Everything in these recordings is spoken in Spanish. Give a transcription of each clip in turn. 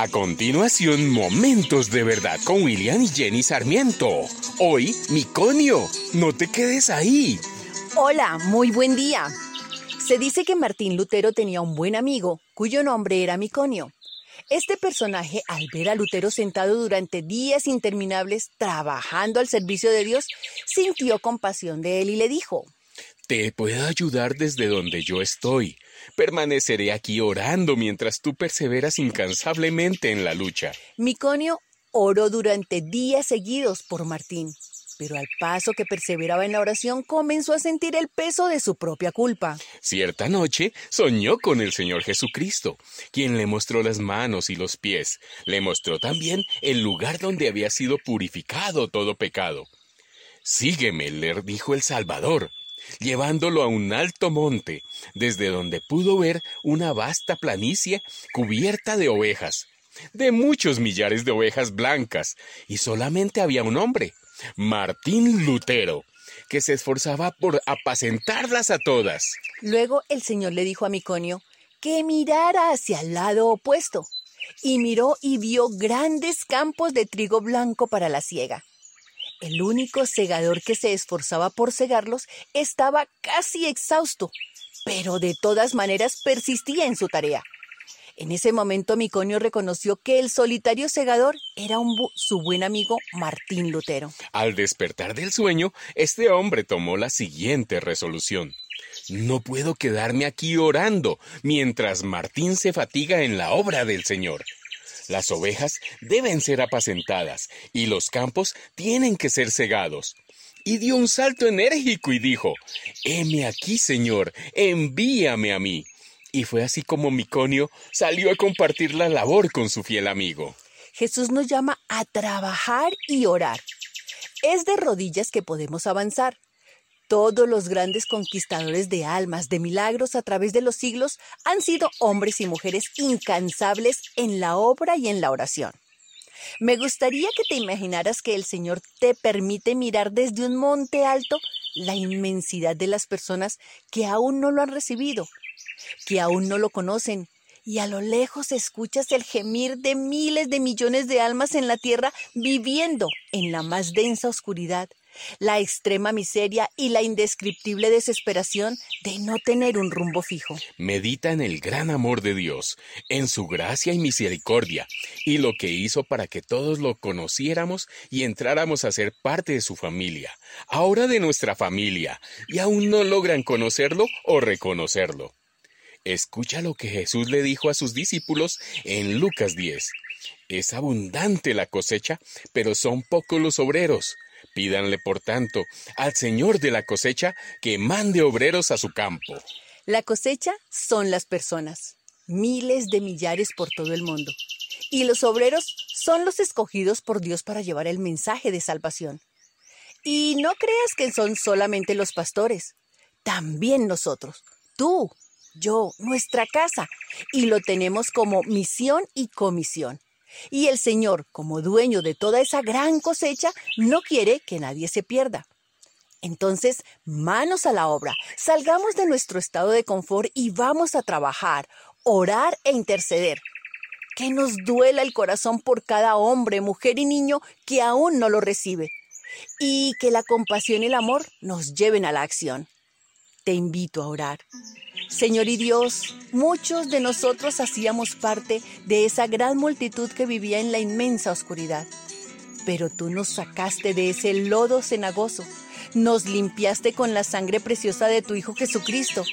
A continuación, Momentos de Verdad con William y Jenny Sarmiento. Hoy, Miconio, no te quedes ahí. Hola, muy buen día. Se dice que Martín Lutero tenía un buen amigo, cuyo nombre era Miconio. Este personaje, al ver a Lutero sentado durante días interminables trabajando al servicio de Dios, sintió compasión de él y le dijo, Te puedo ayudar desde donde yo estoy. Permaneceré aquí orando mientras tú perseveras incansablemente en la lucha. Miconio oró durante días seguidos por Martín, pero al paso que perseveraba en la oración comenzó a sentir el peso de su propia culpa. Cierta noche soñó con el Señor Jesucristo, quien le mostró las manos y los pies. Le mostró también el lugar donde había sido purificado todo pecado. Sígueme, le dijo el Salvador llevándolo a un alto monte, desde donde pudo ver una vasta planicie cubierta de ovejas, de muchos millares de ovejas blancas, y solamente había un hombre, Martín Lutero, que se esforzaba por apacentarlas a todas. Luego el Señor le dijo a Miconio que mirara hacia el lado opuesto, y miró y vio grandes campos de trigo blanco para la siega. El único segador que se esforzaba por cegarlos estaba casi exhausto, pero de todas maneras persistía en su tarea. En ese momento Miconio reconoció que el solitario segador era su buen amigo Martín Lutero. Al despertar del sueño, este hombre tomó la siguiente resolución. No puedo quedarme aquí orando mientras Martín se fatiga en la obra del Señor. Las ovejas deben ser apacentadas y los campos tienen que ser cegados. Y dio un salto enérgico y dijo, Heme aquí, Señor, envíame a mí. Y fue así como Miconio salió a compartir la labor con su fiel amigo. Jesús nos llama a trabajar y orar. Es de rodillas que podemos avanzar. Todos los grandes conquistadores de almas, de milagros a través de los siglos, han sido hombres y mujeres incansables en la obra y en la oración. Me gustaría que te imaginaras que el Señor te permite mirar desde un monte alto la inmensidad de las personas que aún no lo han recibido, que aún no lo conocen, y a lo lejos escuchas el gemir de miles de millones de almas en la tierra viviendo en la más densa oscuridad, la extrema miseria y la indescriptible desesperación de no tener un rumbo fijo. Medita en el gran amor de Dios, en su gracia y misericordia, y lo que hizo para que todos lo conociéramos y entráramos a ser parte de su familia, ahora de nuestra familia, y aún no logran conocerlo o reconocerlo. Escucha lo que Jesús le dijo a sus discípulos en Lucas 10. Es abundante la cosecha, pero son pocos los obreros. Pídanle, por tanto, al Señor de la cosecha que mande obreros a su campo. La cosecha son las personas, miles de millares por todo el mundo. Y los obreros son los escogidos por Dios para llevar el mensaje de salvación. Y no creas que son solamente los pastores, también nosotros, tú, yo, nuestra casa, y lo tenemos como misión y comisión. Y el Señor, como dueño de toda esa gran cosecha, no quiere que nadie se pierda. Entonces, manos a la obra, salgamos de nuestro estado de confort y vamos a trabajar, orar e interceder. Que nos duela el corazón por cada hombre, mujer y niño que aún no lo recibe. Y que la compasión y el amor nos lleven a la acción. Te invito a orar. Señor y Dios, muchos de nosotros hacíamos parte de esa gran multitud que vivía en la inmensa oscuridad. Pero tú nos sacaste de ese lodo cenagoso, nos limpiaste con la sangre preciosa de tu Hijo Jesucristo.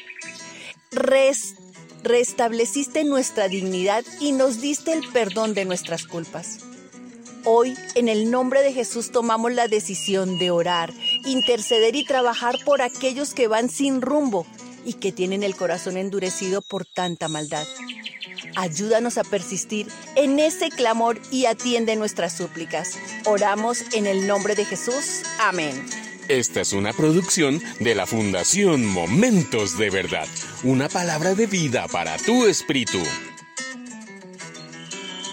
restableciste nuestra dignidad y nos diste el perdón de nuestras culpas. Hoy, en el nombre de Jesús, tomamos la decisión de orar, interceder y trabajar por aquellos que van sin rumbo y que tienen el corazón endurecido por tanta maldad. Ayúdanos a persistir en ese clamor y atiende nuestras súplicas. Oramos en el nombre de Jesús. Amén. Esta es una producción de la Fundación Momentos de Verdad, una palabra de vida para tu espíritu.